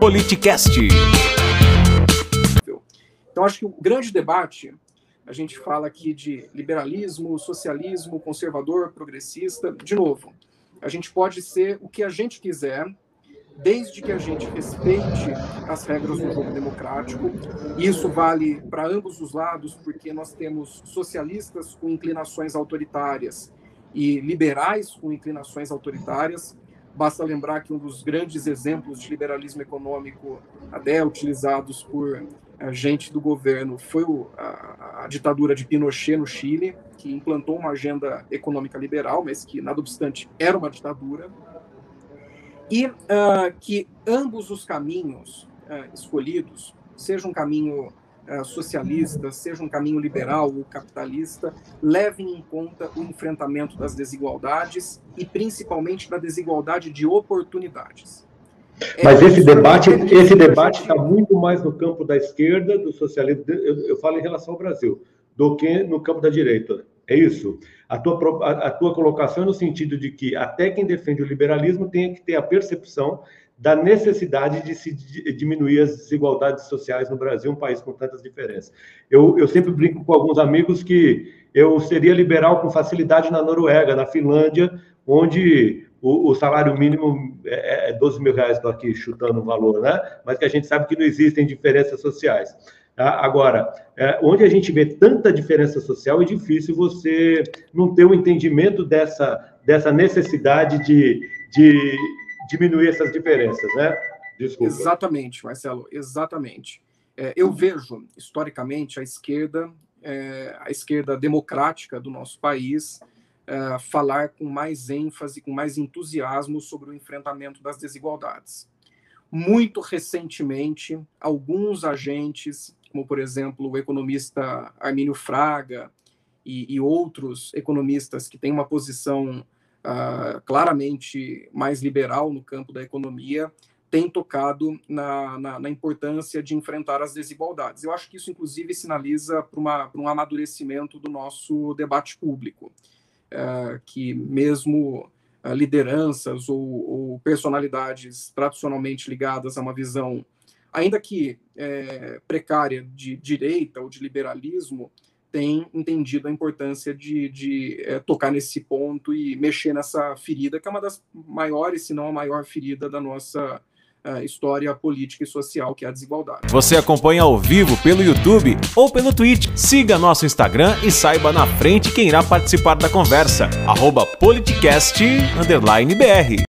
Politicast. Então, acho que o grande debate, a gente fala aqui de liberalismo, socialismo, conservador, progressista. De novo, a gente pode ser o que a gente quiser, desde que a gente respeite as regras do jogo democrático. Isso vale para ambos os lados, porque nós temos socialistas com inclinações autoritárias e liberais com inclinações autoritárias. Basta lembrar que um dos grandes exemplos de liberalismo econômico até utilizados por gente do governo foi o, a, a, ditadura de Pinochet no Chile, que implantou uma agenda econômica liberal, mas que, nada obstante, era uma ditadura. E uh, que ambos os caminhos uh, escolhidos, seja um caminho socialista, seja um caminho liberal ou capitalista, levem em conta o enfrentamento das desigualdades e principalmente da desigualdade de oportunidades. É, Mas esse debate, esse debate está muito mais no campo da esquerda, do socialismo, eu, eu, falo em relação ao Brasil, do que no campo da direita. É isso. A tua, a, a tua colocação é no sentido de que até quem defende o liberalismo tem que ter a percepção da necessidade de se diminuir as desigualdades sociais no Brasil, um país com tantas diferenças. Eu, eu sempre brinco com alguns amigos que eu seria liberal com facilidade na Noruega, na Finlândia, onde o, o, salário mínimo é, é 12 mil reais, estou aqui chutando o valor, né? Mas que a gente sabe que não existem diferenças sociais. Tá? Agora, é, onde a gente vê tanta diferença social, é difícil você não ter o um entendimento dessa, dessa necessidade de, de diminuir essas diferenças, né? Desculpa. Exatamente, Marcelo, exatamente. É, eu vejo, historicamente, a esquerda, é, a esquerda democrática do nosso país, uh, falar com mais ênfase, com mais entusiasmo sobre o enfrentamento das desigualdades. Muito recentemente, alguns agentes, como por exemplo o economista Armínio Fraga e, e outros economistas que têm uma posição uh, claramente mais liberal no campo da economia, têm tocado na, na, na, importância de enfrentar as desigualdades. Eu acho que isso, inclusive, sinaliza para um amadurecimento do nosso debate público. É, que mesmo é, lideranças ou, ou, personalidades tradicionalmente ligadas a uma visão, ainda que é, precária, de direita ou de liberalismo, têm entendido a importância de, de é, tocar nesse ponto e mexer nessa ferida, que é uma das maiores, se não a maior ferida da nossa uh, história política e social, que é a desigualdade. Você acompanha ao vivo pelo YouTube ou pelo Twitch. Siga nosso Instagram e saiba na frente quem irá participar da conversa. Arroba politicast_br